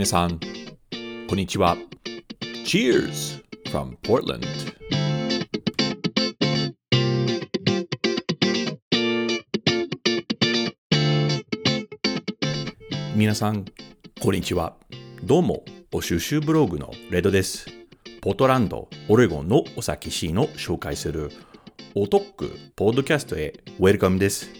皆さん、こんにちは。Cheers from Portland! 皆さん、こんにちは。どうも、お収集ブログのレドです。ポートランド、オレゴンのお酒シーンを紹介するおトックポッドキャストへウェルカムです。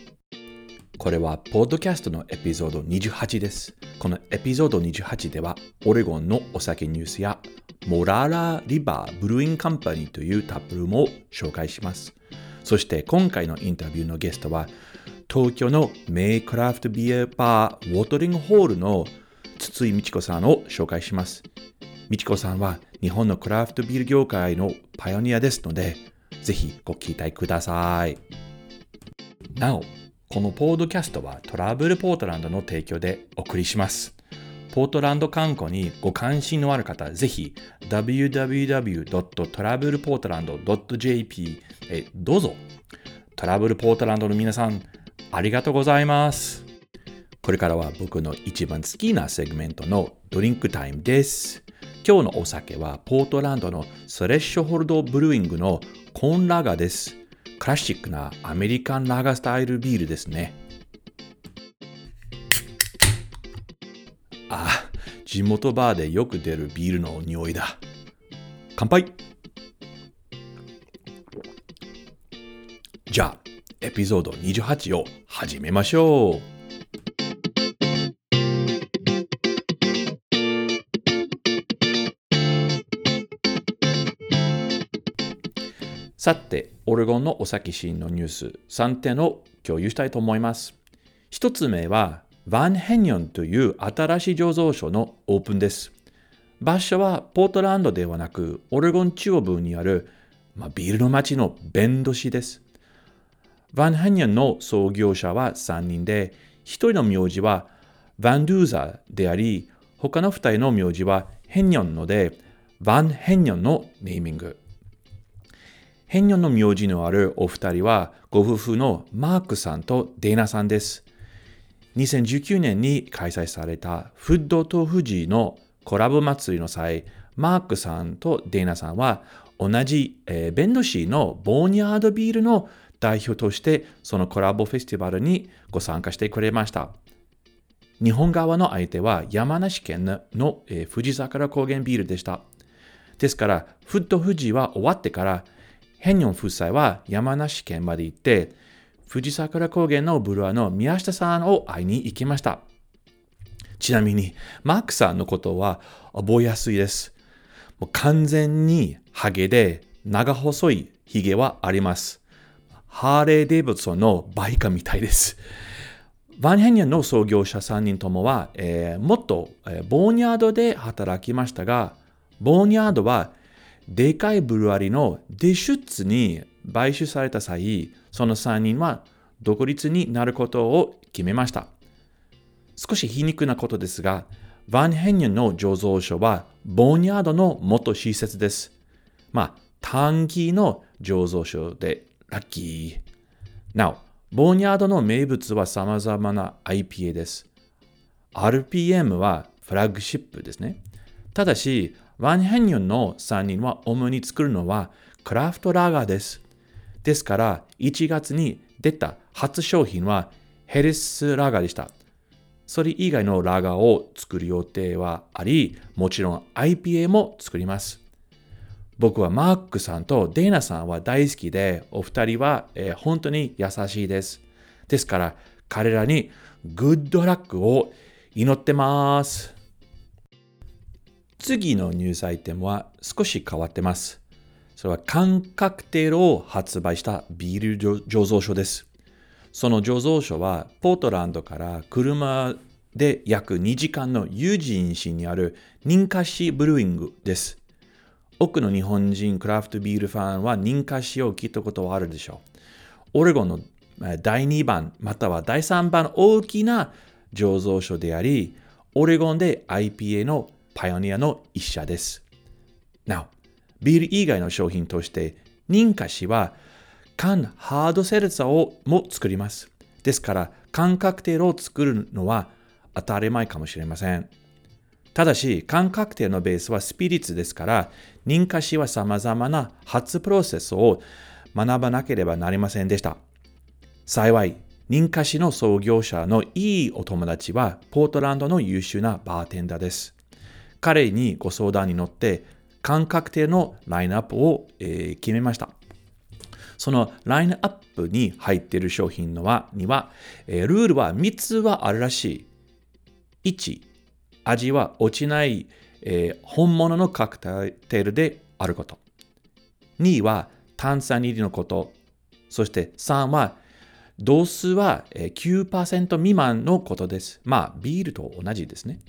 これはポッドキャストのエピソード28です。このエピソード28では、オレゴンのお酒ニュースやモラーラリバーブルーインカンパニーというタップルームを紹介します。そして今回のインタビューのゲストは、東京のメイクラフトビアバーウォートリングホールの筒井美智子さんを紹介します。美智子さんは日本のクラフトビール業界のパイオニアですので、ぜひご期待ください。なお、このポードキャストはトラブルポートランドの提供でお送りします。ポートランド観光にご関心のある方、ぜひ www.travelportland.jp へどうぞ。トラブルポートランドの皆さん、ありがとうございます。これからは僕の一番好きなセグメントのドリンクタイムです。今日のお酒はポートランドのスレッシュホルドブルーイングのコーンラガーです。クラシックなアメリカンラガスタイルビールですね。あ、地元バーでよく出るビールの匂いだ。乾杯じゃあ、エピソード28を始めましょう。さて、オレゴンのお酒シーンのニュース3点を共有したいと思います。1つ目は、バンヘニョンという新しい醸造所のオープンです。場所はポートランドではなく、オレゴン中央部にある、まあ、ビールの町のベンド市です。ヴァン・ヘニョンの創業者は3人で、1人の名字はヴァンドゥーザであり、他の2人の名字はヘニョンので、ヴァン・ヘニョンのネーミング。ヘニョンの名字のあるお二人は、ご夫婦のマークさんとデーナさんです。2019年に開催されたフッドと富士のコラボ祭りの際、マークさんとデーナさんは同じ、えー、ベンドシーのボーニャードビールの代表としてそのコラボフェスティバルにご参加してくれました。日本側の相手は山梨県の、えー、富士桜高原ビールでした。ですから、フット富士は終わってから、ヘンヨン夫妻は山梨県まで行って、富士桜高原のブルワの宮下さんを会いに行きました。ちなみに、マークさんのことは覚えやすいです。もう完全にハゲで長細いヒゲはあります。ハーレー・デイブソンのバイカみたいです。バンヘニャンの創業者3人ともは、えー、もっと、えー、ボーニャードで働きましたが、ボーニャードはでかいブルワリのディシュッツに買収された際、その3人は独立になることを決めました。少し皮肉なことですが、バンヘニャンの醸造所はボーニャードの元施設です。まあ、短期の醸造所でラッキー。なお、ボーニャードの名物は様々な IPA です。RPM はフラッグシップですね。ただし、ワンヘンニョンの3人は主に作るのはクラフトラガーです。ですから、1月に出た初商品はヘリスラガーでした。それ以外のラガーを作る予定はあり、もちろん IPA も作ります。僕はマークさんとデイナさんは大好きで、お二人は、えー、本当に優しいです。ですから、彼らにグッドラックを祈ってます。次のニュースアイテムは少し変わってます。それは感覚テルを発売したビール醸造所です。その醸造所はポートランドから車で約2時間のユージン市にあるニンカシブルーイングです。多くの日本人クラフトビールファンは認可しを聞いたことはあるでしょう。オレゴンの第2番または第3番大きな醸造所であり、オレゴンで IPA のパイオニアの一社です。なお、ビール以外の商品として、認可しは缶ハードセルツァをも作ります。ですから、缶カクテルを作るのは当たり前かもしれません。ただし、感覚定のベースはスピリッツですから、認可しは様々な発プロセスを学ばなければなりませんでした。幸い、認可しの創業者のいいお友達は、ポートランドの優秀なバーテンダーです。彼にご相談に乗って、感覚定のラインナップを、えー、決めました。そのラインアップに入っている商品のはには、えー、ルールは3つはあるらしい。1、味は落ちない、えー、本物のカクテルであること。2は炭酸入りのこと。そして3は度数は9%未満のことです。まあ、ビールと同じですね。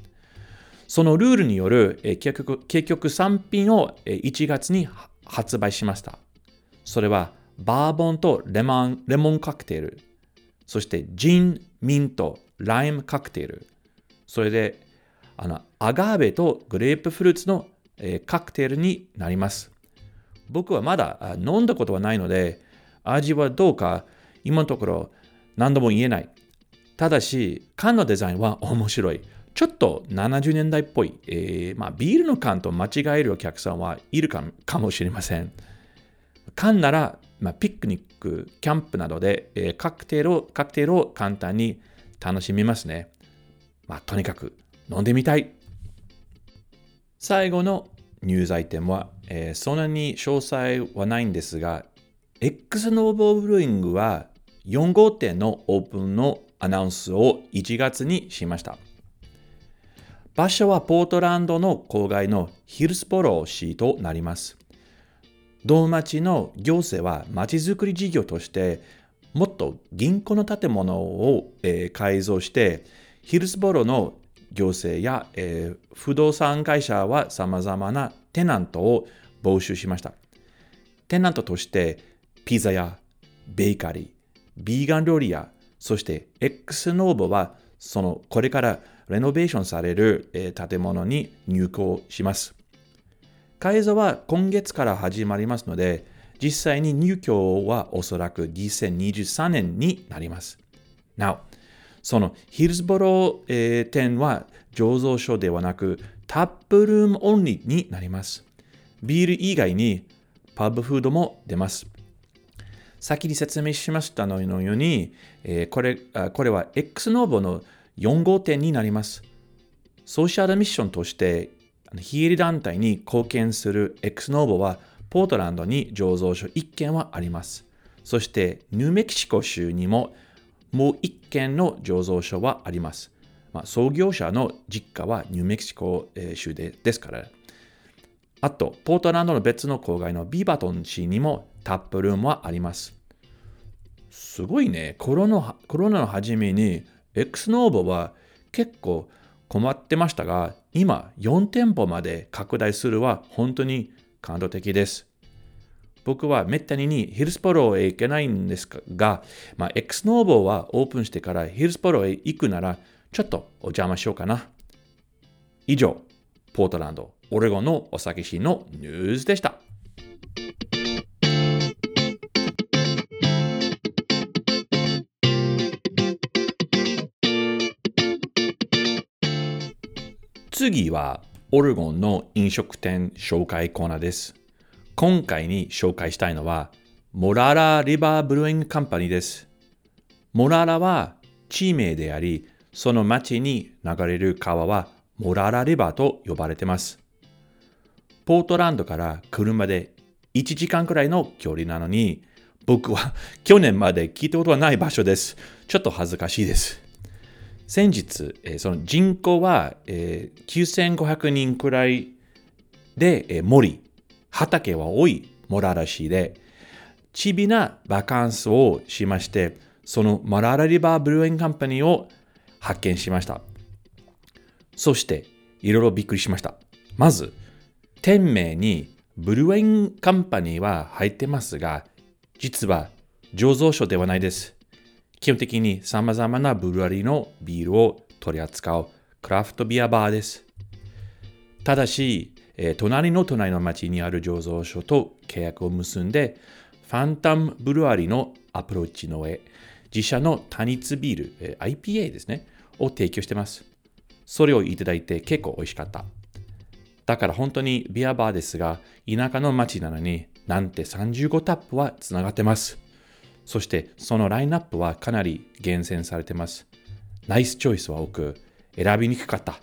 そのルールによる結局結局3品を1月に発売しました。それはバーボンとレモンレモンカクテル、そしてジン、ミント、ライムカクテル、それであのアガーベとグレープフルーツの、カクテルになります。僕はまだ飲んだことはないので、味はどうか今のところ何度も言えない。ただし、缶のデザインは面白い。ちょっと70年代っぽい。えーまあ、ビールの缶と間違えるお客さんはいるかもしれません。缶ならまあ、ピクニック、キャンプなどで、えー、カクテルをカクテルを簡単に楽しみますね。まあ、とにかく飲んでみたい。最後のニュースアイテムは、えー、そんなに詳細はないんですが、X ノーボーブルーイングは4号店のオープンのアナウンスを1月にしました。場所はポートランドの郊外のヒルズボロー市となります。同町の行政は町づくり事業としてもっと銀行の建物を、えー、改造してヒルスボロの行政や、えー、不動産会社はさまざまなテナントを募集しました。テナントとしてピザやベーカリー、ビーガン料理やそして X ノーボはそのこれからレノベーションされる、え、建物に入居します。改造は今月から始まりますので、実際に入居はおそらく2023年になります。なお、そのヒルズボロー、えー、店は醸造所ではなくタップルームオンリーになります。ビール以外にパブフードも出ます。先に説明しましたのように、え、これこれは X ノーボの4号店になります。ソーシャルミッションとして非営利団体に貢献する X ノーボは、ポートランドに醸造所1軒はあります。そして、ニューメキシコ州にももう1軒の醸造所はあります。まあ、創業者の実家はニューメキシコ州でですから。あと、ポートランドの別の郊外のビバトン市にもタップルームはあります。すごいね。コロナコロナの初めに X ノーボは結構困ってましたが、今4店舗まで拡大するは本当に感動的です。僕はめったににヒルスポロへ行けないんですが、まあ、X ノーボはオープンしてからヒルスポロへ行くなら、ちょっとお邪魔しようかな。以上、ポートランド、オレゴンのお酒市のニュースでした。次はオレゴンの飲食店紹介コーナーです。今回に紹介したいのは、モララリバーブルーイングカンパニーです。モララは地名であり、その町に流れる川はモララリバーと呼ばれてます。ポートランドから車で1時間くらいの距離なのに、僕は去年まで聞いたことはない場所です。ちょっと恥ずかしいです。先日、えー、その人口は、えー、9500人くらいで、えー、森、畑は多いモララ市で、ちびなバカンスをしまして、そのモララリバーブルーエンカンパニーを発見しました。そして、いろいろびっくりしました。まず、店名にブルーエンカンパニーは入ってますが、実は醸造所ではないです。基本的に様々なブルワリーのビールを取り扱うクラフトビアバーです。ただし、えー、隣の隣の町にある醸造所と契約を結んで、ファンタムブルワリーのアプローチの上、自社の単一ビール、えー、IPA ですね、を提供してます。それをいただいて結構美味しかった。だから本当にビアバーですが、田舎の町なのになんて35タップはつながってます。そしてそのラインナップはかなり厳選されてます。ナイスチョイスは多く選びにくかった。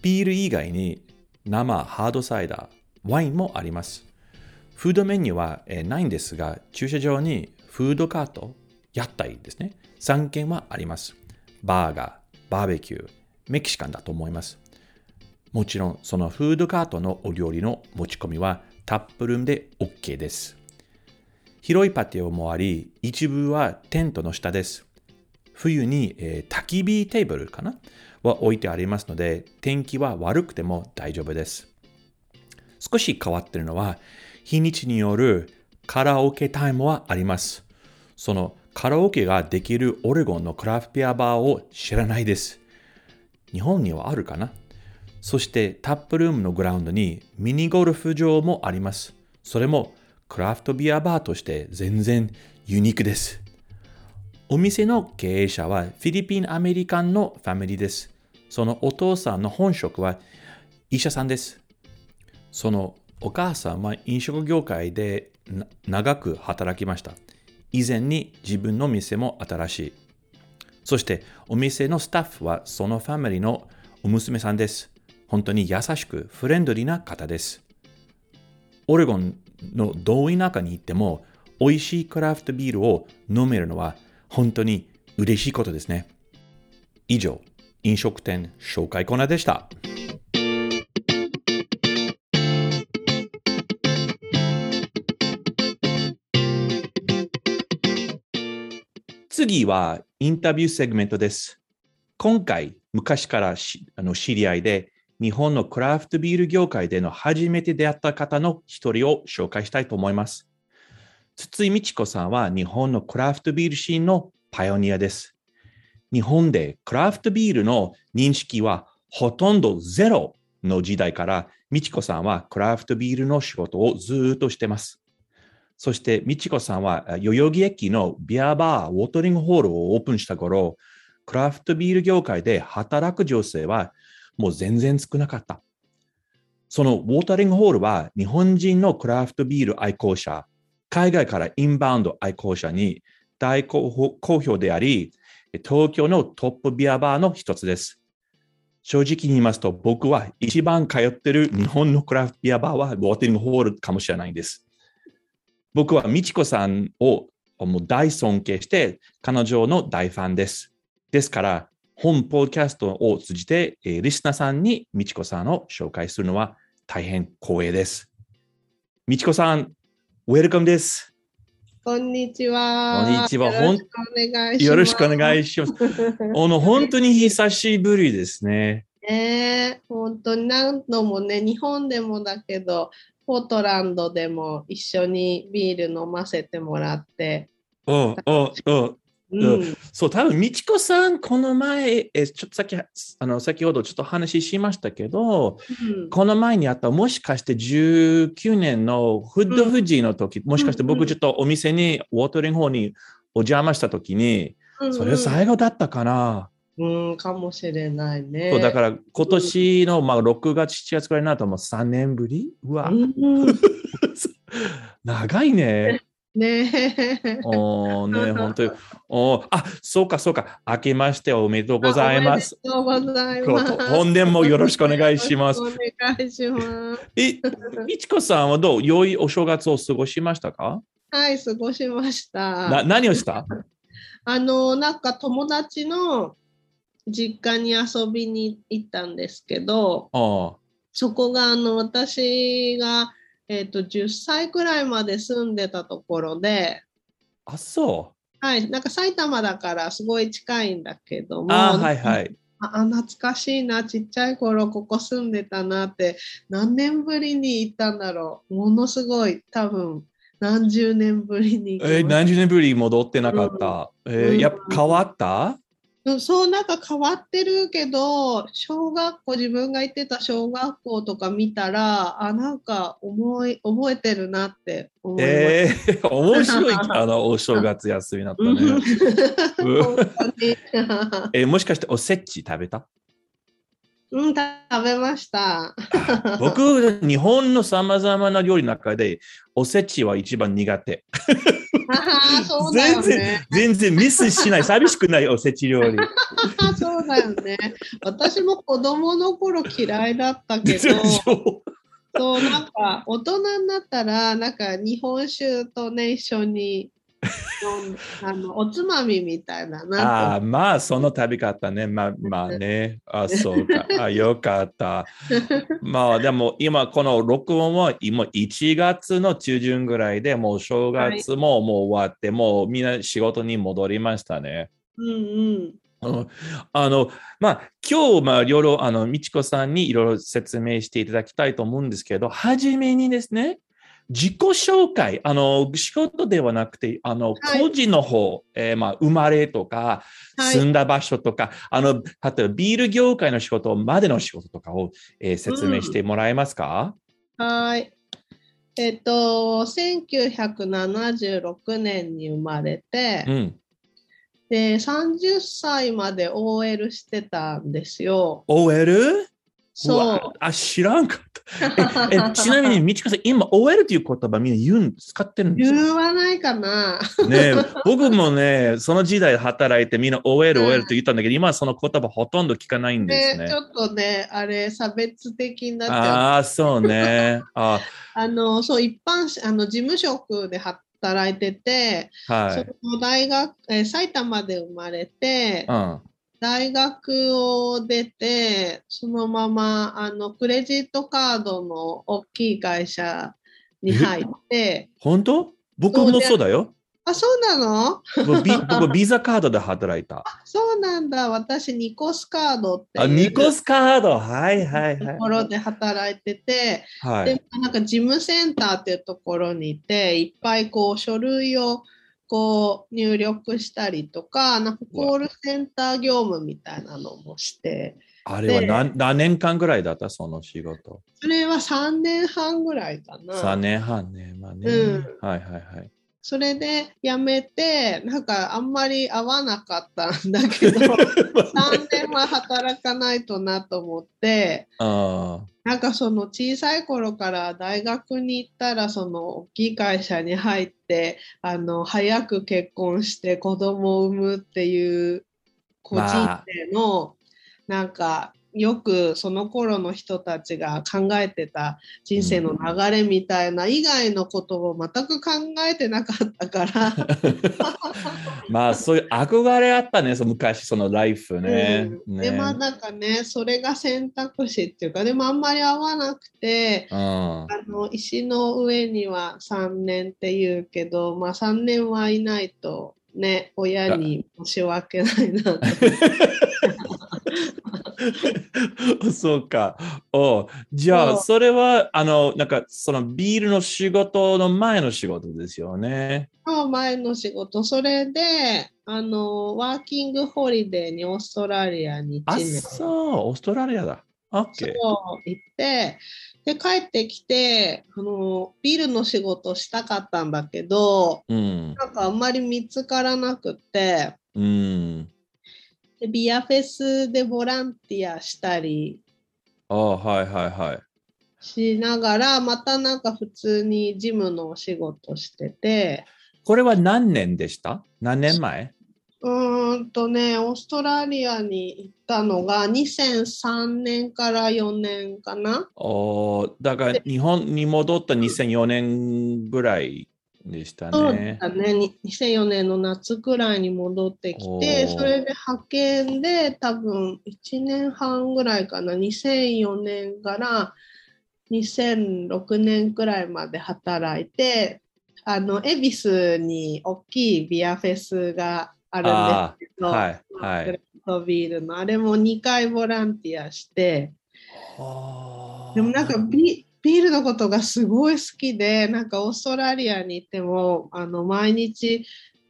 ビール以外に生ハードサイダー、ワインもあります。フードメニューは、ないんですが、駐車場にフードカート、屋台ですね。3軒はあります。バーガー、バーベキュー、メキシカンだと思います。もちろん、そのフードカートのお料理の持ち込みはタップルームで OK です。広いパティオもあり、一部はテントの下です。冬に、えー、焚き火テーブルかな？は置いてありますので、天気は悪くても大丈夫です。少し変わってるのは、日にちによるカラオケタイムはあります。そのカラオケができるオレゴンのクラフトビアバーを知らないです。日本にはあるかな？そしてタップルームのグラウンドにミニゴルフ場もあります。それもクラフトビアバーとして全然ユニークです。お店の経営者はフィリピンアメリカンのファミリーです。そのお父さんの本職は医者さんです。そのお母さんは飲食業界で長く働きました。以前に自分の店も新しい。そしてお店のスタッフはそのファミリーのお娘さんです。本当に優しくフレンドリーな方です。オレゴンの同意中に行っても美味しいクラフトビールを飲めるのは本当に嬉しいことですね。以上、飲食店紹介コーナーでした。次はインタビューセグメントです。今回、昔からあの知り合いで、日本のクラフトビール業界での初めて出会った方の一人を紹介したいと思います。筒井美智子さんは日本のクラフトビールシーンのパイオニアです。日本でクラフトビールの認識はほとんどゼロの時代から、美智子さんはクラフトビールの仕事をずっとしてます。そして、みちこさんは代々木駅のビアバー、ウォートリングホールをオープンした頃、クラフトビール業界で働く女性はもう全然少なかった。そのウォータリングホールは日本人のクラフトビール愛好者、海外からインバウンド愛好者に大好評であり、東京のトップビアバーの一つです。正直に言いますと、僕は一番通ってる日本のクラフトビアバーはウォータリングホールかもしれないんです。僕は美智子さんをもう大尊敬して、彼女の大ファンです。ですから、本ポッドキャストを通じて、えー、リスナーさんに美智子さんを紹介するのは大変光栄です。美智子さん、ウェルカムです。こんにちは。こんにちは。よろしくお願いします。よろしくお願いします。あの、本当に久しぶりですね。えー、本当に何度もね、日本でもだけど、ポートランドでも一緒にビール飲ませてもらって。うんうんうんうん、そう、多分美智子さん、この前、えちょっとさっき、あの先ほどちょっと話しましたけど、うん、この前にあった、もしかして19年のフッドフジの時、うん、もしかして僕ちょっとお店に、ウォートリングホーにお邪魔した時に、それ最後だったかな。うん、かもしれないね。そうだから今年の、まあ、6月、7月くらいになるともう3年ぶり？うわ、うん、長いね。ねえ。おね本当に。おあ、そうか、そうか。明けましておめでとうございます。おめでとうございます。本年もよろしくお願いします。お願いします。え、みちこさんはどう良いお正月を過ごしましたか？はい、過ごしました。な何をした？あの、なんか友達の実家に遊びに行ったんですけど、そこがあの私が、えーと、10歳くらいまで住んでたところで、あ、そう。はい、なんか埼玉だからすごい近いんだけども、あはいはい。あ懐かしいな、ちっちゃい頃ここ住んでたなって、何年ぶりに行ったんだろう。ものすごい、多分何十年ぶりにえー、何十年ぶり戻ってなかった。うん、えー、やっぱ変わった？そうなんか変わってるけど小学校自分が行ってた小学校とか見たらあなんか思い覚えてるなって思います。えー、面白い。あのお正月休みだったね。えー、もしかしておせち食べた？うん、食べました。僕、日本のさまざまな料理の中で、おせちは一番苦手。ね、全然、全然ミスしない、寂しくないおせち料理。そうだよね。私も子供の頃嫌いだったけど、そうなんか大人になったら、なんか日本酒とね、一緒に あのおつまみみたいなああ、まあ、その食べ方ね。まあ、まあね。あそうか。あよかった。まあ、でも今、この録音は今1月の中旬ぐらいでもう正月ももう終わって、はい、もうみんな仕事に戻りましたね。うんうんあの、まあ、今日、まあ、いろいろ、あの、みちこさんにいろいろ説明していただきたいと思うんですけど、はじめにですね、自己紹介、あの、仕事ではなくて、あの、個人の方、はい、えー、まあ、生まれとか、住んだ場所とか、はい、あの、例えばビール業界の仕事までの仕事とかを、えー、説明してもらえますか、うん、はい。えっと、1976年に生まれて、うん、で、30歳まで OL してたんですよ。OL? そう。あ、知らんかった。え ちなみに、みちかさん、今、OL という言葉みんな言う使ってるんですか言わないかな。ね僕もね、その時代働いてみんな OL、OL と言ったんだけど、今はその言葉ほとんど聞かないんですね。ねちょっとね、あれ、差別的になっちゃう。ああ、そうね。あ あの、そう、一般、あの、事務職で働いてて、はい、その大学、え埼玉で生まれて、うん大学を出て、そのままあのクレジットカードの大きい会社に入って。本当？僕もそうだよ。あ、そうなの？僕ビ 僕ビザカードで働いた。そうなんだ。私、ニコスカードってあ、ニコスカード？はいはいはい。ところで働いてて、はい、で、なんか事務センターっていうところにいて、いっぱいこう書類をこう入力したりとか、なんかコールセンター業務みたいなのもして。あれは何何年間ぐらいだった？その仕事。それは3年半ぐらいかな。3年半ね。まあね。うん、はいはいはい。それで辞めて、なんかあんまり合わなかったんだけど、3年は働かないとなと思って、なんかその小さい頃から大学に行ったらその大きい会社に入ってあの早く結婚して子供を産むっていう個人生のなんかよくその頃の人たちが考えてた人生の流れみたいな以外のことを全く考えてなかったから。まあそういう憧れあったねその昔そのライフね。うん、でまあなんかねそれが選択肢っていうかでもあんまり合わなくて、うん、あの石の上には3年っていうけどまあ3年はいないとね親に申し訳ないなと。そうか。おじゃあ、それは、あの、なんか、そのビールの仕事の前の仕事ですよね。前の仕事。それで、あの、ワーキングホリデーにオーストラリアに1年。あ、そう、オーストラリアだ。OK。そう、行って、で、帰ってきて、あの、ビールの仕事したかったんだけど、うん、なんかあんまり見つからなくて、うん、でビアフェスでボランティアしたりあはいはいはい。しながらまたなんか普通にジムのお仕事してて。これは何年でした？何年前？うんとねオーストラリアに行ったのが2003年から4年かな。おだから日本に戻った2004年ぐらいでしたね。そうだね。2004年の夏くらいに戻ってきて、それで派遣で多分1年半ぐらいかな。2004年から2006年くらいまで働いて、あの、恵比寿に大きいビアフェスがあるんですけど、はい、はい。クラフトビールの、あれも2回ボランティアして、でもなんかビビールのことがすごい好きでなんかオーストラリアに行ってもあの毎日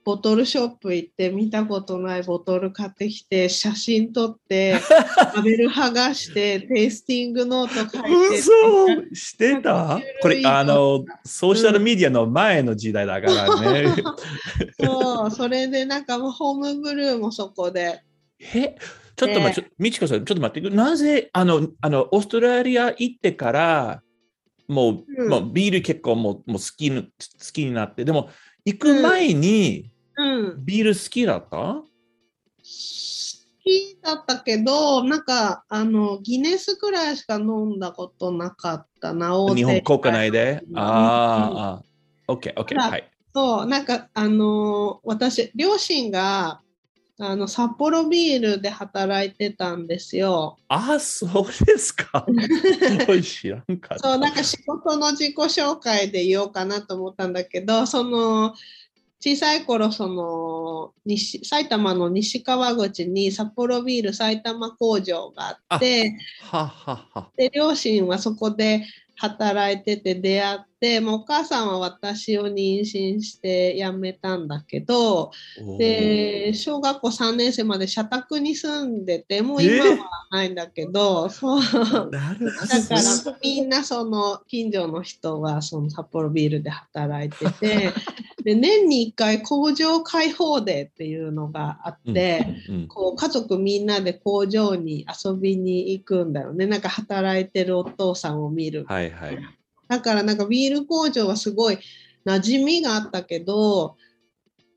ボトルショップ行って見たことないボトル買ってきて写真撮ってラベル剥がしてテイスティングノート書いて嘘！してた？これあのソーシャルメディアの前の時代だからね、そうそれでなんかもホームブルーもそこで。え？ちょっと待って、みちこさん、ちょっと待って、なぜ、あの、あの、オーストラリア行ってから、もう、うん、もうビール結構もうもう好き好きになって、でも、行く前に、ビール好きだった、うん、好きだったけど、なんか、あの、ギネスくらいしか飲んだことなかったな、日本国内で？ああ、OK、OK、はい。そう、なんか、あの私、両親が、あの札幌ビールで働いてたんですよ。あ、そうですか。知らんかそう、なんか仕事の自己紹介で言おうかなと思ったんだけど、その小さい頃その西埼玉の西川口に札幌ビール埼玉工場があってはははで両親はそこで働いてて出会ってもうお母さんは私を妊娠して辞めたんだけどで小学校3年生まで社宅に住んでてもう今はないんだけど、そう。だからみんなその近所の人はその札幌ビールで働いてて で年に1回工場開放デーっていうのがあって、うんうん、こう家族みんなで工場に遊びに行くんだよね。なんか働いてるお父さんを見る。はいはいだからなんかビール工場はすごい馴染みがあったけど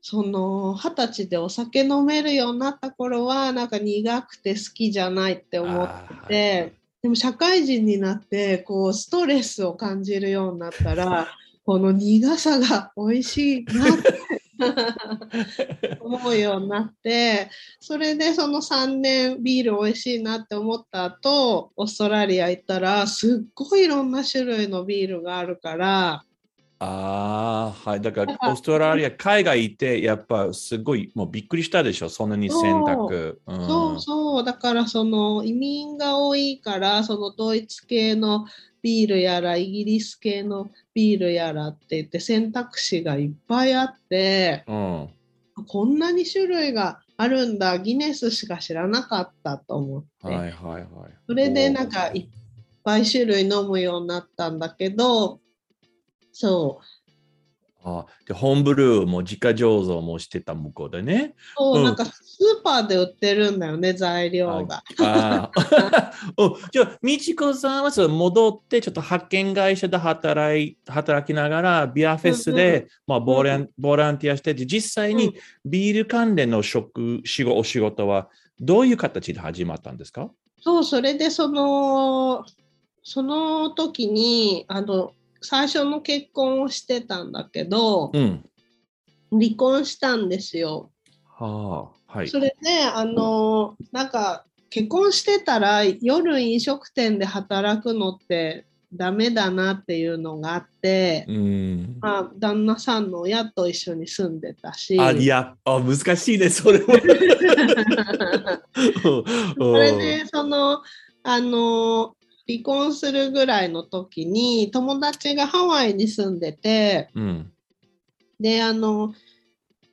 その二十歳でお酒飲めるようになった頃はなんか苦くて好きじゃないって思ってて、はい、でも社会人になってこうストレスを感じるようになったら この苦さが美味しいなって 思うようになってそれでその3年ビール美味しいなって思った後オーストラリア行ったらすっごいいろんな種類のビールがあるからああ、はい。だから、オーストラリア、海外行って、やっぱすごい、もうびっくりしたでしょ、そんなに選択。そううん、そうそう、だからその移民が多いから、そのドイツ系のビールやら、イギリス系のビールやらって言って選択肢がいっぱいあって、うん、こんなに種類があるんだ、ギネスしか知らなかったと思って。はいはいはい。それでなんかいっぱい種類飲むようになったんだけど、そう。あでホームブルーも自家醸造もしてた向こうでね。そう、うん、なん。かスーパーで売ってるんだよね、材料が。ああ じゃあ、みちこさんはそ戻って、ちょっと派遣会社で働い働きながら、ビアフェスで、うんうん、まあボラン、ボランティアしてて、実際にビール関連の職、仕事、お仕事はどういう形で始まったんですか？そう、それでその、その時に、あの、最初の結婚をしてたんだけど、うん、離婚したんですよ。はあはい、それであのなんか結婚してたら夜飲食店で働くのってダメだなっていうのがあって、うん、まあ、旦那さんの親と一緒に住んでたし。あいやあ難しいねそれも。それでそのあの離婚するぐらいの時に友達がハワイに住んでて、うん、であの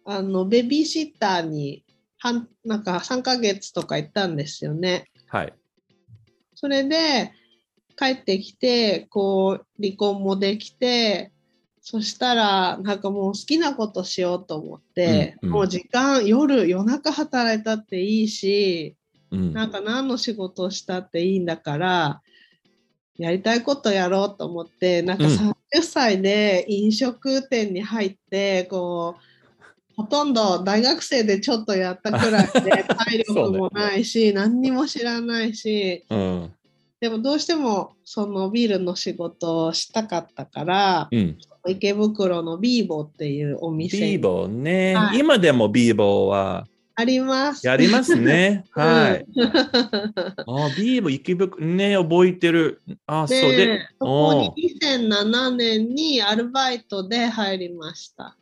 あのベビーシッターに半なんか3ヶ月とか行ったんですよね。はい、それで帰ってきてこう離婚もできてそしたらなんかもう好きなことしようと思って、うんうん、もう時間夜夜中働いたっていいし、うん、なんか何の仕事をしたっていいんだからやりたいことやろうと思ってなんか30歳で飲食店に入って、こうほとんど大学生でちょっとやったくらいで 体力もないし、ね、何にも知らないし、うん、でもどうしてもそのビールの仕事をしたかったから、うん、池袋のビーボっていうお店ビーボね、はい、今でもビーボはあります。やりますね。はい。あ、ビーム池袋ね、覚えてる。あ、そうで。そこに2007年にアルバイトで入りました。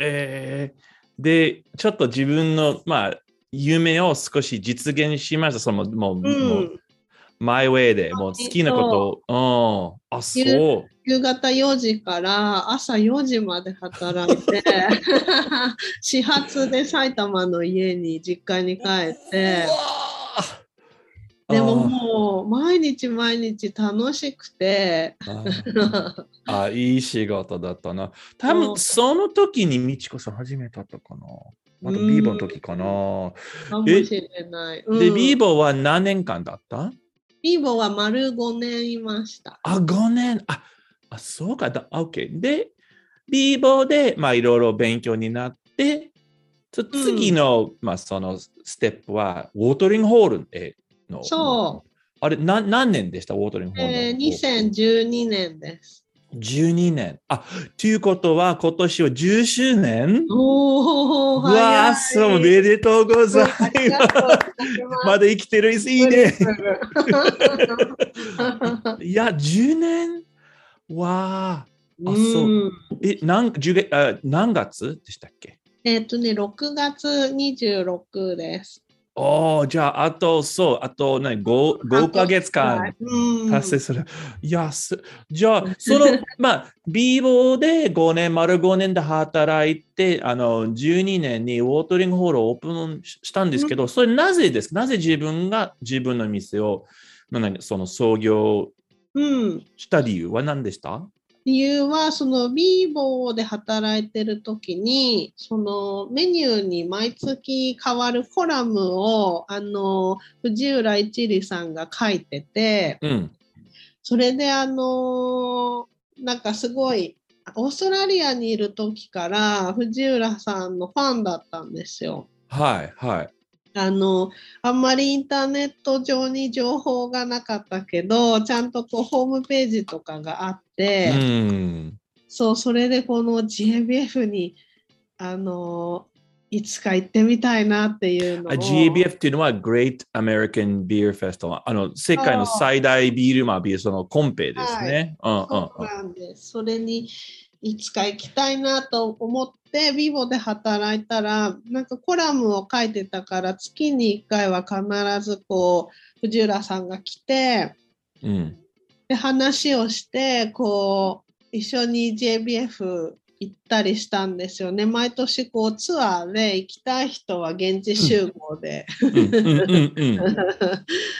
えー、で、ちょっと自分の、まあ、夢を少し実現しました。そのもう、うん、もうマイウェイで、もう好きなこと。を。う。ん、あ、そう。夕方4時から朝4時まで働いて 始発で埼玉の家に実家に帰って。でももう毎日毎日楽しくて。ああいい仕事だったな。多分その時に美智子さん始めたったかな。まだビーボーの時かな。かもしれない。で、ビーボーは何年間だった？ビーボーは丸5年いました。あ、5年。あ、あそうかだ。OK。で、ビーボーで、まあ、いろいろ勉強になって、次の、うん、まあ、そのステップは、ウォートリングホールへの。そう。あれ、な何年でした？ウォートリングホール、えー、2012年です。12年。あ、ということは、今年は10周年？おお、わあ、そう、おめでとうございます。まだ生きてるいいね。いや、10年？わあ。あ、そう。え、何月でしたっけ？えっ、とね、6月26です。おお、じゃあ、あと、そう、あと、何、5, 5ヶ月間達成する。いや、じゃあ、その、まあ、ビーボーで5年、丸5年で働いて、あの、12年にウォートリングホールをオープンしたんですけど、それなぜです？かなぜ自分が自分の店を、その創業した理由は何でした、理由はそのビーボーで働いてる時にそのメニューに毎月変わるコラムをあの藤浦一里さんが書いてて、うん、それであのなんかすごいオーストラリアにいる時から藤浦さんのファンだったんですよ。はいはい。あのあんまりインターネット上に情報がなかったけどちゃんとこうホームページとかがあって、うん、そうそれでこの GABF にあのいつか行ってみたいなっていうのを。GABF っていうのは Great American Beer Festival。あの世界の最大ビールマービーそのコンペですね。はい、うんうん、そうなんです。それにいつか行きたいなと思ってビボで働いたらなんかコラムを書いてたから月に1回は必ずこう藤浦さんが来て、うん、で話をしてこう一緒に JBF 行ったりしたんですよね。毎年こうツアーで行きたい人は現地集合で。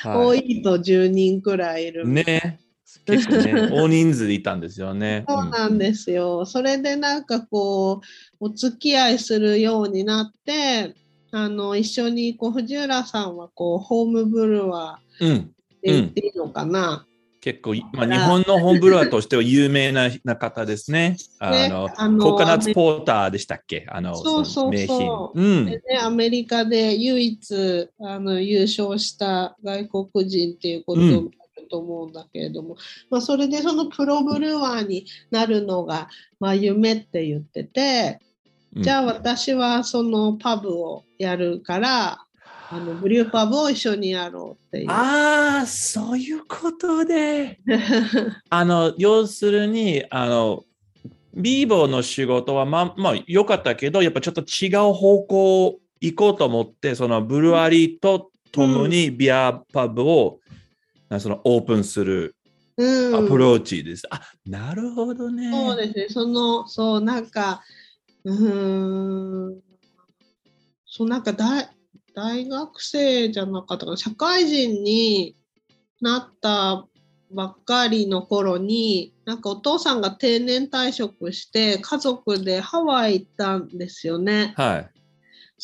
多いと10人くらいいる。ね結構ね、大人数いたんですよね。そうなんですよ。うん、それでなんかこう、お付き合いするようになって、あの、一緒にこう、藤浦さんはこう、ホームブルワーって言っていいのかな。うん結構、まあ、日本のホームブルワーとしては有名なな方です ね。あの、あのココナッツポーターでしたっけ？あの、そうそうそう。うんでね、アメリカで唯一あの優勝した外国人っていうこともと思うんだけれども、まあ、それでそのプロブルワーになるのが、まあ、夢って言ってて、じゃあ私はそのパブをやるからあのブリューパブを一緒にやろうっていう。ああそういうことで。あの要するにあのビーボーの仕事はまあまあ良かったけどやっぱちょっと違う方向行こうと思ってそのブルワリーとともにビアパブをそのオープンするアプローチです。うん、あなるほどね。そうですね。その、そう、なんか、うん、そう、なんか大大学生じゃなかったかな、社会人になったばっかりの頃に、なんかお父さんが定年退職して、家族でハワイ行ったんですよね。はい。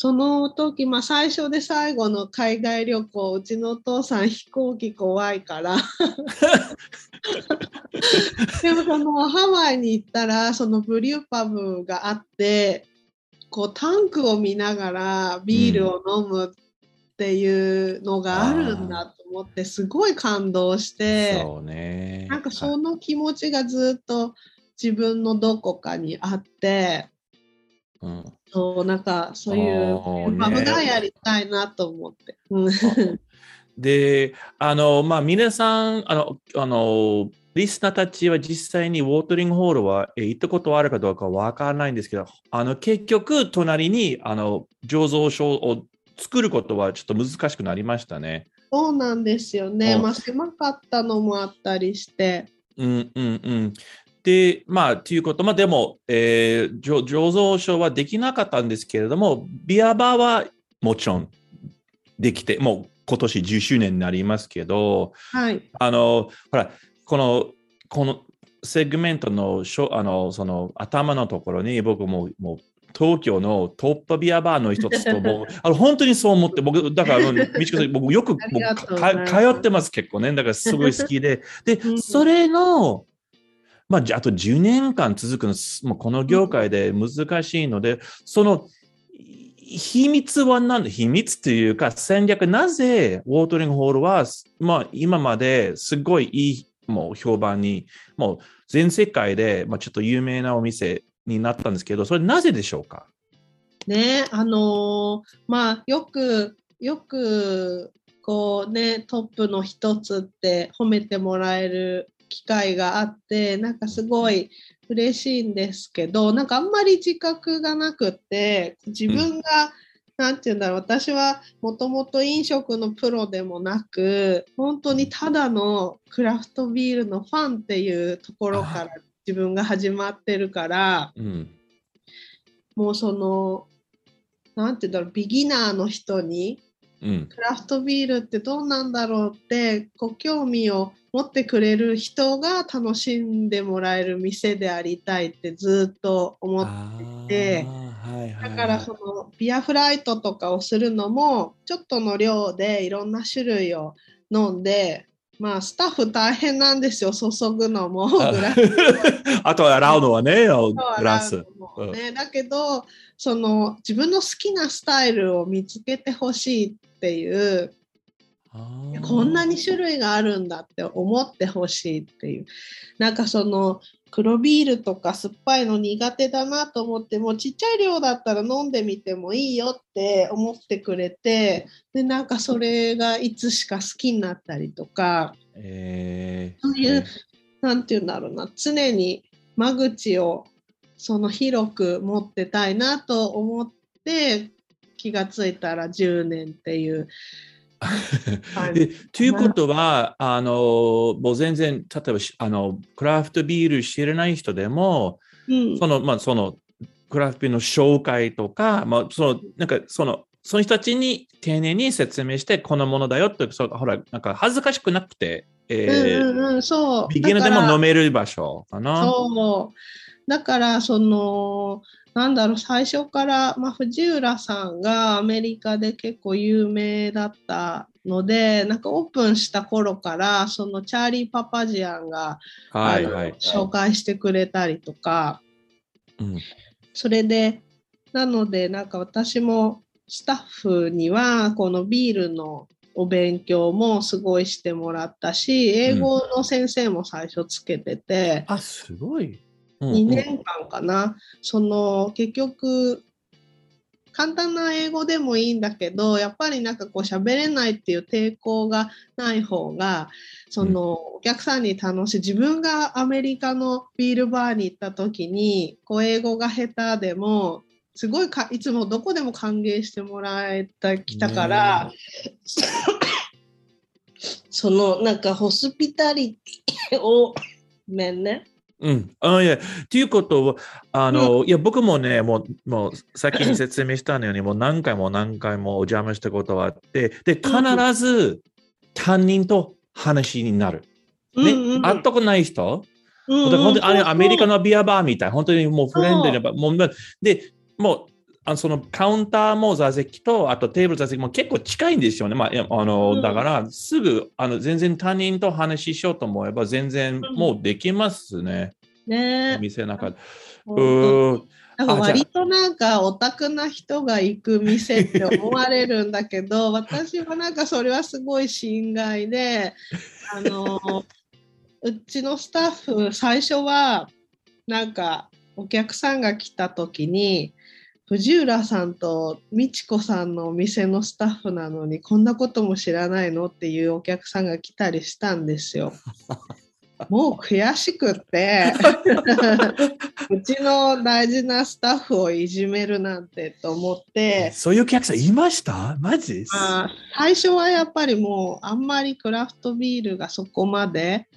その時、まあ、最初で最後の海外旅行うちのお父さん飛行機怖いから。でもそのハワイに行ったらそのブリューパブがあってこうタンクを見ながらビールを飲むっていうのがあるんだと思ってすごい感動して、そうね、なんかその気持ちがずっと自分のどこかにあって。うん、そうなんかそういうマブがやりたいなと思って。で、あの、まあ、皆さん、あの、あの、リスナーたちは実際にウォートリングホールは行ったことはあるかどうかわからないんですけど、あの、結局、隣に、あの、醸造所を作ることはちょっと難しくなりましたね。そうなんですよね。まあ、狭かったのもあったりして。うんうんうん。で、まあ、ということ、まあ、でも、えー、醸造所はできなかったんですけれども、ビアバーはもちろんできて、もう今年10周年になりますけど、はい、あの、ほら、この、このセグメントのしょあのその頭のところに僕ももう東京のトップビアバーの一つと、もう あの本当にそう思って、僕、だから、みちこさん、僕よく 僕か通ってます、結構ね。だからすごい好きで。で、それの、まあ、あと10年間続くの、もうこの業界で難しいので、その、秘密は何だ？秘密というか戦略、なぜウォートリングホールは、まあ、今まですごいいいもう評判に、もう全世界で、まあ、ちょっと有名なお店になったんですけど、それなぜでしょうか？ね、あのー、まあ、よく、よく、こうね、トップの一つって褒めてもらえる機会があって、なんかすごい嬉しいんですけど、なんかあんまり自覚がなくって、自分が、何て言うんだろう私はもともと飲食のプロでもなく本当にただのクラフトビールのファンっていうところから自分が始まってるから、うん、もうその何て言うんだろうビギナーの人に、うん、クラフトビールってどうなんだろうってご興味を持ってくれる人が楽しんでもらえる店でありたいってずっと思ってて、はいはい、だからそのビアフライトとかをするのもちょっとの量でいろんな種類を飲んでまあスタッフ大変なんですよ注ぐのも あと洗うのはねグラス、ね、だけどその自分の好きなスタイルを見つけてほしいっていうこんなに種類があるんだって思ってほしいっていう。なんかその黒ビールとか酸っぱいの苦手だなと思ってもちっちゃい量だったら飲んでみてもいいよって思ってくれてでなんかそれがいつしか好きになったりとか、えー、そういう何て言うんだろうな。常に間口をその広く持ってたいなと思って気がついたら10年っていうでということは、あのもう全然、例えばあのクラフトビール知らない人でも、うん、そのまあ、そのクラフトビールの紹介とか、まあ、そのなんかそのその人たちに丁寧に説明して、このものだよって、そうほら、なんか恥ずかしくなくて、えー、うんうん、そう。ビギナーでも飲める場所かな。そう。だから、その、なんだろう、最初から、まあ、藤浦さんがアメリカで結構有名だったので、なんかオープンした頃から、そのチャーリー・パパジアンが、はいはいはい、紹介してくれたりとか、うん、それで、なので、なんか私もスタッフには、このビールのお勉強もすごいしてもらったし、英語の先生も最初つけてて、うん、あ、すごい。2年間かな、うんうん、その結局簡単な英語でもいいんだけどやっぱりなんかこう喋れないっていう抵抗がない方がそのお客さんに楽しい。自分がアメリカのビールバーに行った時にこう英語が下手でもすごいかいつもどこでも歓迎してもらえたきたから、そのなんかホスピタリティをごめんねうん。あいや、ということは、あの、うん、いや、僕もね、もう、もう、先に説明したように、もう何回も何回もお邪魔したことがあって、で、必ず担任と話になる。ね、うんうん、会ったことない人、うんうん、本当にあれアメリカのビアバーみたい、本当にもうフレンドリーもう、で、もう、あそのカウンターも座席と、あとテーブル座席も結構近いんですよね。まあ、あの、うん、だから、すぐ、あの、全然他人と話しようと思えば、全然もうできますね。ねお店の中で。うん。割となんかオタクな人が行く店って思われるんだけど 私はなんかそれはすごい心外であのうちのスタッフ最初はなんかお客さんが来た時に藤浦さんと美智子さんのお店のスタッフなのにこんなことも知らないのっていうお客さんが来たりしたんですよ。もう悔しくって。うちの大事なスタッフをいじめるなんてと思って。そういうお客さんいました？マジ？あ最初はやっぱりもうあんまりクラフトビールがそこまで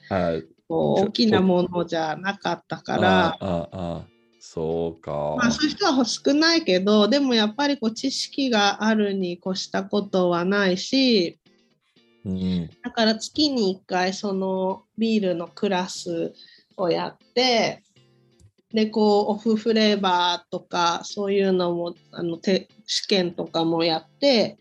こう大きなものじゃなかったからああそうか。まあ、そういう人は少ないけど、でもやっぱりこう知識があるに越したことはないし、うん、だから月に1回そのビールのクラスをやってで、こう、オフフレーバーとか、そういうのも、あの、試験とかもやって、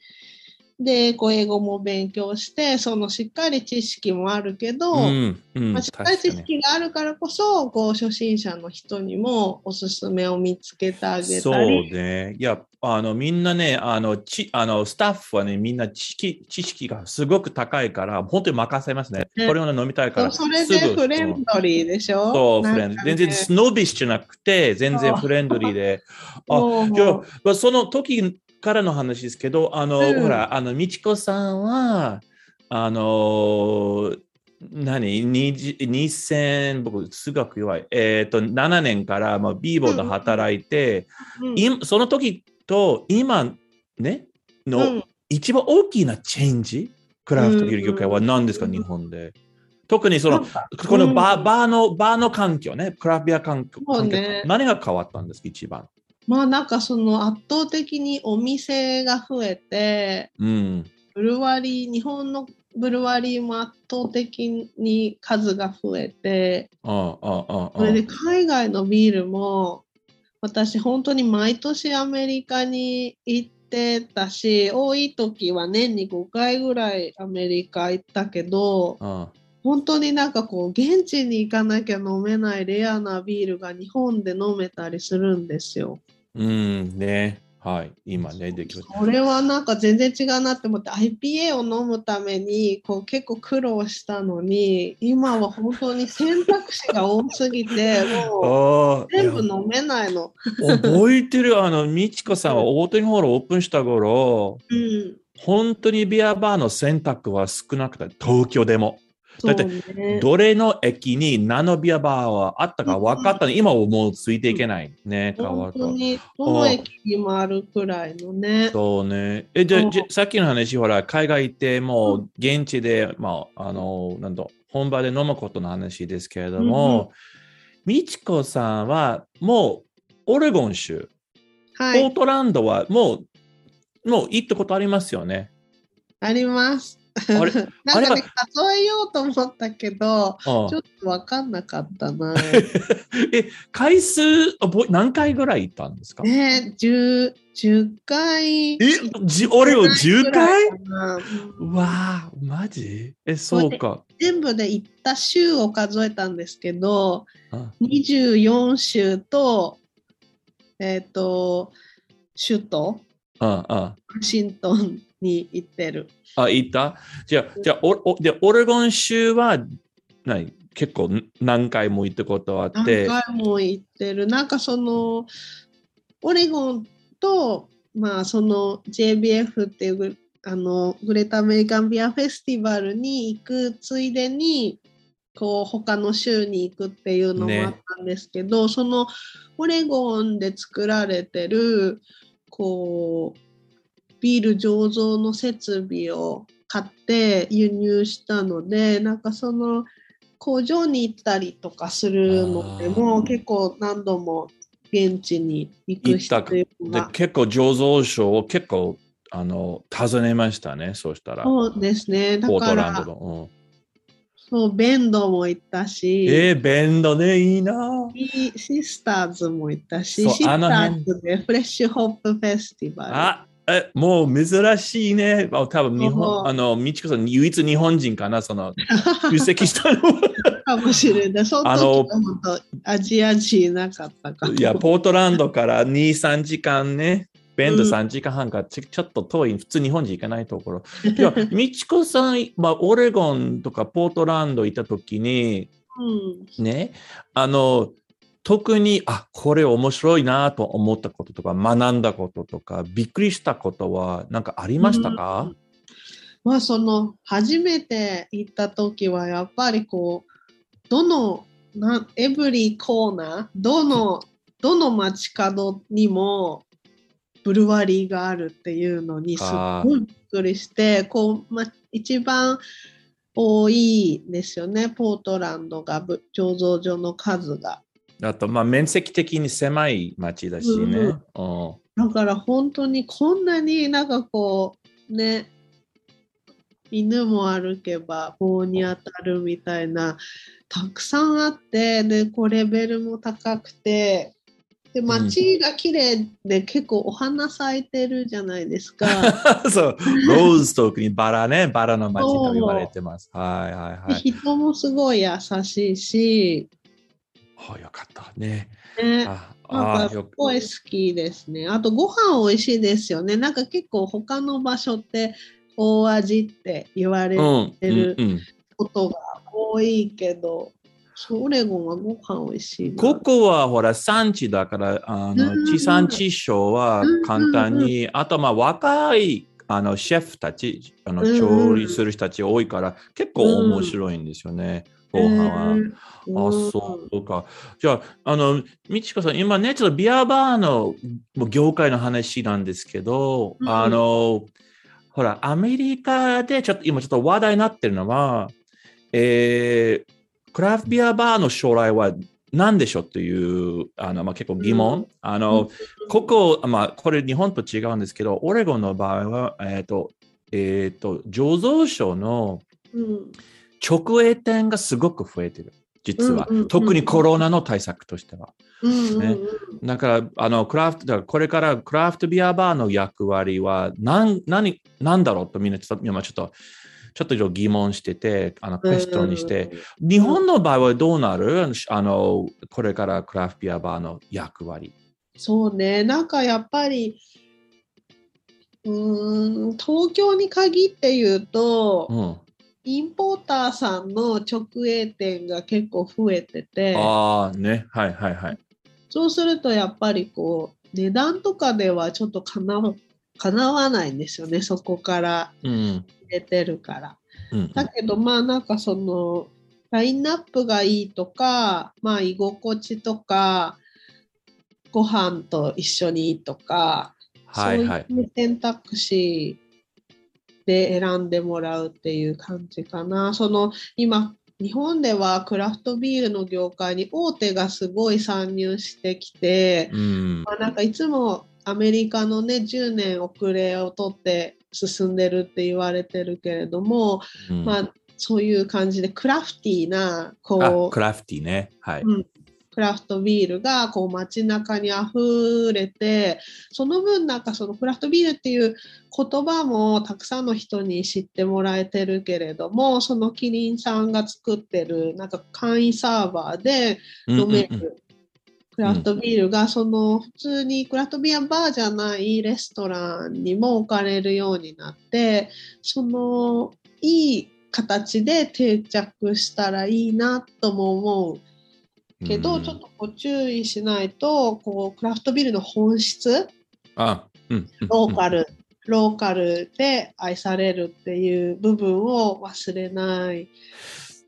で、こう英語も勉強して、そのしっかり知識もあるけど、うんうん、まあ、しっかり知識があるからこそ、こう初心者の人にもおすすめを見つけてあげたり。そうね。いや、あの、みんなね、あの、ちあのスタッフはね、みんな知識知識がすごく高いから、本当に任せますね。ねこれを、ね、飲みたいから。それでフレンドリーでしょ？そう、フレンドリー。全然スsnobbish じゃなくて、全然フレンドリーで。あ、じゃあ、その時からの話ですけど、あの、うん、ほら、あの、みちこさんは、あの、何 ?2000、僕、数学弱い。えっ、ー、と、7年から、まあ、ビーボーで働いて、うん、その時と今、ね、の一番大きなチェンジ、クラフトビール業界は何ですか、日本で。特にその、このバーバーの、バーの環境ね、クラフトビア環境、ね、何が変わったんですか、一番。まあなんかその圧倒的にお店が増えて、うん、ブルワリー日本のブルワリーも圧倒的に数が増えてそれで海外のビールも私本当に毎年アメリカに行ってたし多い時は年に5回ぐらいアメリカ行ったけど本当になんかこう現地に行かなきゃ飲めないレアなビールが日本で飲めたりするんですよ。うんね。はい。今ね、できまこれはなんか全然違うなって思って IPA を飲むためにこう結構苦労したのに今は本当に選択肢が多すぎて もう全部飲めないの。覚えてるあの美智子さんは大手ホールオープンした頃、うん、本当にビアバーの選択は少なくて東京でも。だって、どれの駅にナノビアバーはあったか分かったの、うん、今はもうついていけないね、変わると。どの駅にもあるくらいのね。そうね。え、じゃあ、さっきの話、ほら、海外行ってもう現地で、まあ、あの、なんだ、本場で飲むことの話ですけれども、美智子さんはもうオレゴン州、はい、ポートランドはもう、もう行ったことありますよね？あります。あれ なんかね、数えようと思ったけど、ちょっと分かんなかったな。え、回数何回ぐらい行ったんですか？え、10, 10回。え、じ俺を10回？うわあ、マジ？え、そうか。全部で行った週を数えたんですけど、24週と、えっ、ー、と、首都、ああ。ワシントンに行ってる。あ、行った？じゃあ、じゃあおおでオレゴン州は何結構何回も行ったことあって。何回も行ってる。なんかその、オレゴンと、まあその JBF っていうあのグレートアメリカンビアフェスティバルに行くついでに、こう他の州に行くっていうのもあったんですけど、ね、そのオレゴンで作られてるこうビール醸造の設備を買って輸入したのでなんかその工場に行ったりとかするのでも結構何度も現地に行く必要が結構醸造所を結構あの訪ねましたねそうしたら。そうですね。だからの、うん、そうベンドも行ったし。えー、ベンドねいいな。シスターズも行ったしシスターズでフレッシュホップフェスティバル。あえ、もう珍しいね。多分日本、あの、みちこさん、唯一日本人かな、その、出席したの。かもしれない。そのアジア人なかったかいや、ポートランドから2、3時間ね、ベンド3時間半か、ちょっと遠い、普通日本人行かないところ。いや、みちこさん、まあ、オレゴンとかポートランド行った時に、うん、ね、あの、特に、あ、これ面白いなと思ったこととか、学んだこととか、びっくりしたことは何かありましたか、うん、まあ、その、初めて行った時は、やっぱりこう、どの、なエブリコーナー、どの、どの街角にも、ブルワリーがあるっていうのにすごいびっくりして、こう、ま、一番多いですよね、ポートランドが醸造所の数が。あと、まあ、面積的に狭い町だしね。うん、だから本当にこんなになんかこう、ね、犬も歩けば棒に当たるみたいなたくさんあってでこうレベルも高くてで街が綺麗で結構お花咲いてるじゃないですか。そう、ローズ特にバラね、バラの街と言われてます。はいはいはい。人もすごい優しいし。あよかったね。ねなんかすごい好きですね。あとご飯美味しいですよね。なんか結構他の場所って大味って言われてることが多いけど、オレゴンはご飯美味しいここはほら産地だからあの地産地消は簡単に、あとまあ若いあのシェフたちあの調理する人たち多いから結構面白いんですよね。ご飯は。あ、そうか。じゃあ、あの、みちこさん、今ね、ちょっとビアバーの業界の話なんですけど、うん、あの、ほら、アメリカでちょっと今ちょっと話題になってるのは、えー、クラフトビアバーの将来は何でしょうというあの、まあ、結構疑問。うん、あの、ここ、まあ、これ日本と違うんですけど、オレゴンの場合は、えっ、ー、と、えっ、ー、と、醸造所の直営店がすごく増えてる。実は、うんうんうん、特にコロナの対策としては。うんね、だからあのクラフトだからこれからクラフトビアバーの役割は何何何だろうとみんなちょっと今ちょっとちょっと疑問してて、あのクエスチョンにして、日本の場合はどうなる？あのこれからクラフトビアバーの役割。そうね、なんかやっぱり、うん、東京に限って言うと、うん、インポーターさんの直営店が結構増えてて、ああね、はいはいはい。そうするとやっぱりこう、値段とかではちょっとかなかなわないんですよね、そこから出てるから。うん、だけどまあなんかそのラインナップがいいとか、まあ居心地とか、ご飯と一緒にいいとか、はいはい、そういう選択肢で選んでもらうっていう感じかな。その今日本ではクラフトビールの業界に大手がすごい参入してきて、うん、まあ、なんかいつもアメリカのね10年遅れを取って進んでるって言われてるけれども、うん、まあそういう感じでクラフティーなこうクラフティーね。はい、うん、クラフトビールがこう街中に溢れてその分なんかそのクラフトビールっていう言葉もたくさんの人に知ってもらえてるけれどもそのキリンさんが作ってるなんか簡易サーバーで飲めるクラフトビールがその普通にクラフトビアバーじゃないレストランにも置かれるようになってそのいい形で定着したらいいなとも思うけど、うん、ちょっとご注意しないとこうクラフトビールの本質？あ、うん、ローカル、ローカルで愛されるっていう部分を忘れない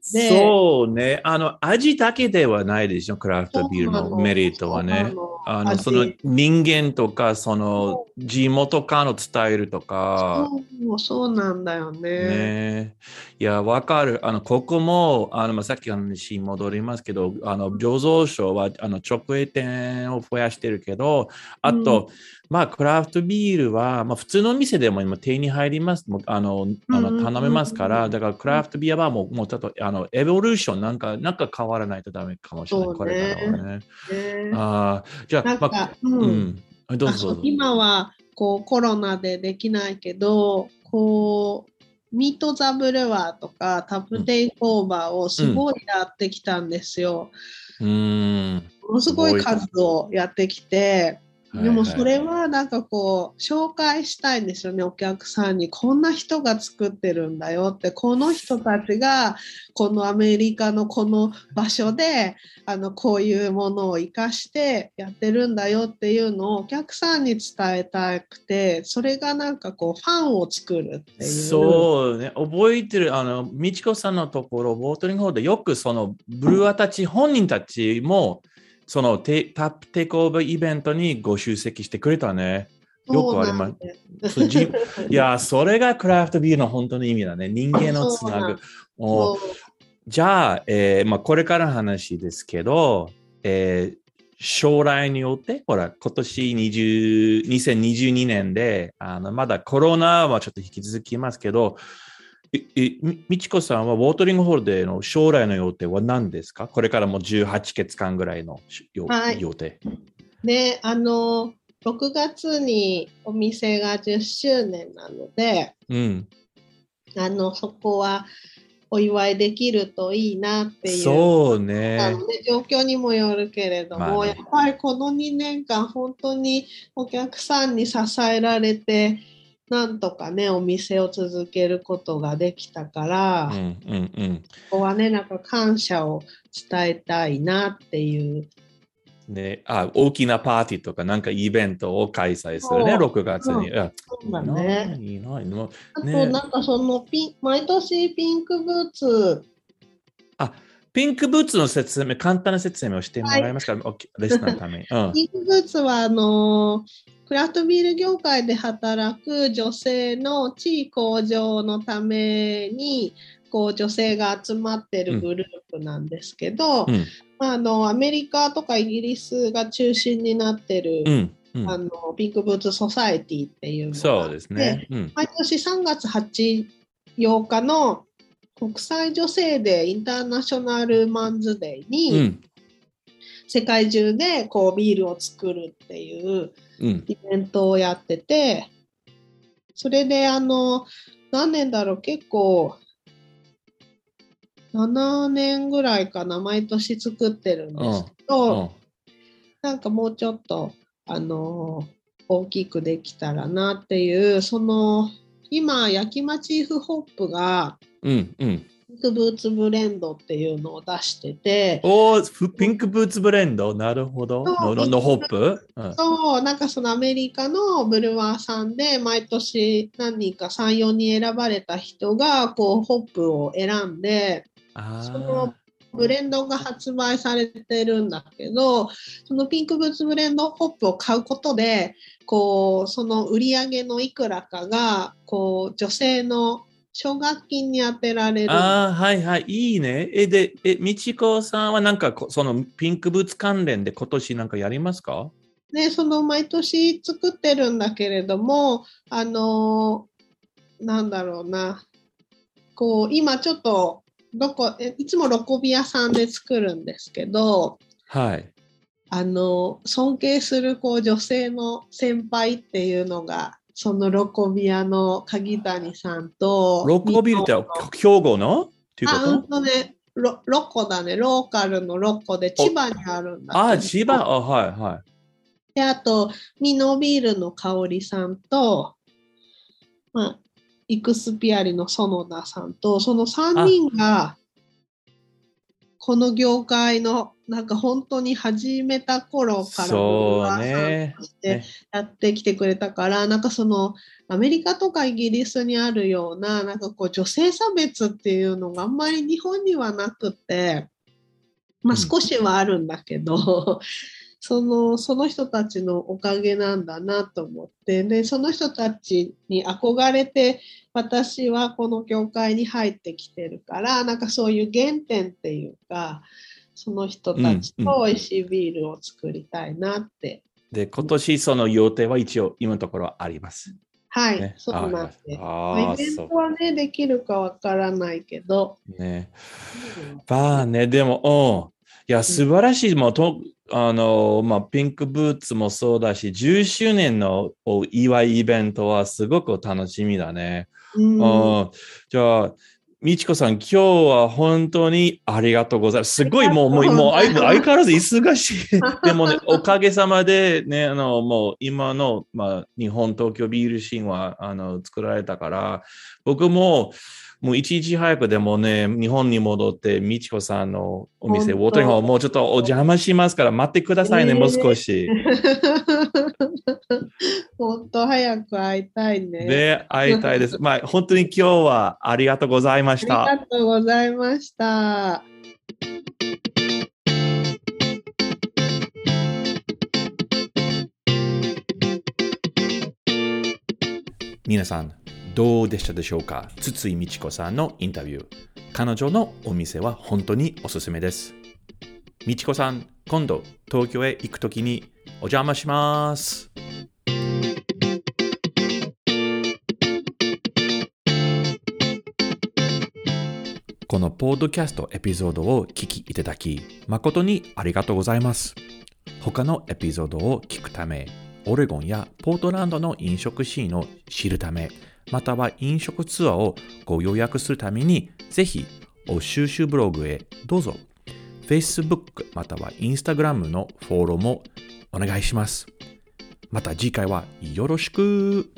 そうね。あの、味だけではないでしょ、クラフトビールのメリットはね。あの、その人間とか、その地元感を伝えるとか。そうそうなんだよね。ねいや、わかる。あの、ここも、あの、まあ、さっきの話に戻りますけど、あの、醸造所は、あの、直営店を増やしてるけど、あと、うんまあ、クラフトビールは、まあ、普通の店でも今手に入ります。あの、あの頼めますから、だからクラフトビアバーももうちょっと、あの、エボリューションなんか、なんか変わらないとダメかもしれない。ね、これからはね。ね。あじゃあ、まあ、うん、どうぞ今は、こう、コロナでできないけど、こう、ミートザブルワーとかタプテイクオーバーをすごいやってきたんですよ。うん、ものすごい数をやってきて、でもそれはなんかこう紹介したいんですよねお客さんに。こんな人が作ってるんだよって。この人たちがこのアメリカのこの場所であのこういうものを生かしてやってるんだよっていうのをお客さんに伝えたくてそれがなんかこうファンを作るっていう。そうね。覚えてるあの美智子さんのところボートリングホールでよくそのブルワーたち本人たちもそのテタップテイクオーバーイベントにご出席してくれたね。よくあります。いや、それがクラフトビールの本当の意味だね。人間のつなぐ。じゃあ、えーまあ、これからの話ですけど、えー、将来によって、ほら、今年20 2022年で、あのまだコロナはちょっと引き続きますけど、え、みちこさんはウォートリングホールでの将来の予定は何ですか？これからも18月間ぐらいの予,、はい、予定。で、あの、6月にお店が10周年なので、うん、あのそこはお祝いできるといいなっていう。そうね。状況にもよるけれども、まあね、やっぱりこの2年間本当にお客さんに支えられてなんとかねお店を続けることができたから、うんうんうん、ここはねなんか感謝を伝えたいなっていうね、あ大きなパーティーとかなんかイベントを開催するね、6月に。そうだね。いいな、いいな。あと、なんかその毎年ピンクブーツ。あ、ピンクブーツの説明、簡単な説明をしてもらえますか、はい、レスのために。うん、ピンクブーツは、あのクラフトビール業界で働く女性の地位向上のために、こう女性が集まってるグループなんですけど、うん、あのアメリカとかイギリスが中心になってる、うん。うん、あのピンクブーツソサエティっていうのがそうですね、うん、毎年3月8、8日の国際女性デーインターナショナルマンズデーに、世界中でこうビールを作るっていうイベントをやってて、それであの何年だろう結構7年ぐらいかな毎年作ってるんですけど、うん、なんかもうちょっとあの大きくできたらなっていうその今焼きまチーフホップが、うんうん、ピンクブーツブレンドっていうのを出してておピンクブーツブレンド？なるほど。ののホップ、うん、そうなんかそのアメリカのブルワーさんで毎年何人か34人選ばれた人がこうホップを選んでそのブレンドが発売されてるんだけどそのピンクブーツブレンドホップを買うことでこうその売り上げのいくらかがこう女性の奨学金に充てられる。ああ、はいはい、いいね。え、で、え、みちこさんはなんかそのピンクブーツ関連で今年なんかやりますか？ね、その毎年作ってるんだけれども、あのー、なんだろうな、こう、今ちょっとどこいつもロコビ屋さんで作るんですけど、はい、あの尊敬するこう女性の先輩っていうのがそのロコビアの鍵谷さんとロコビアって兵庫の？っていうこと？あ、うんとね。ロロコだね。ローカルのロコで千葉にあるんだあ千葉？あはいはい。であとミノビールの香りさんと、まあ、イクスピアリの園田さんとその3人がこの業界のなんか本当に始めた頃からそうね。やってきてくれたから、なんかそのアメリカとかイギリスにあるようななんかこう女性差別っていうのがあんまり日本にはなくて、まあ、少しはあるんだけど、そのその人たちのおかげなんだなと思ってでその人たちに憧れて私はこの教会に入ってきてるからなんかそういう原点っていうかその人たちと美味しいビールを作りたいなって。うんうん、で今年その予定は一応今のところあります。はい、ね、そうなんで。まあ、イベントはね、できるかわからないけど。ね。まあね、でも、いや、素晴らしい。もうとあの、まあ、ピンクブーツもそうだし、10周年のお祝いイベントはすごく楽しみだね。うん、じゃあ、みちこさん、今日は本当にありがとうございます。すごいもう、もう、もう相変わらず忙しい。でもね、おかげさまでね、あの、もう今の、まあ、日本、東京ビールシーンは、あの、作られたから、僕も、もう一日早くでもね、日本に戻って、みちこさんのお店、ウォータリングもうちょっとお邪魔しますから待ってくださいね、えー、もう少し。本当早く会いたいね。で、会いたいです。まあ、本当に今日はありがとうございました。ありがとうございました。皆さん、どうでしたでしょうか？筒井美智子さんのインタビュー。彼女のお店は本当におすすめです。美智子さん、今度東京へ行くときにお邪魔します。このポッドキャストエピソードを聞きいただき、誠にありがとうございます。他のエピソードを聞くため、オレゴンやポートランドの飲食シーンを知るため、または飲食ツアーをご予約するために、ぜひ、お収集ブログへどうぞ。Facebook または Instagram のフォローもお願いします。また次回はよろしく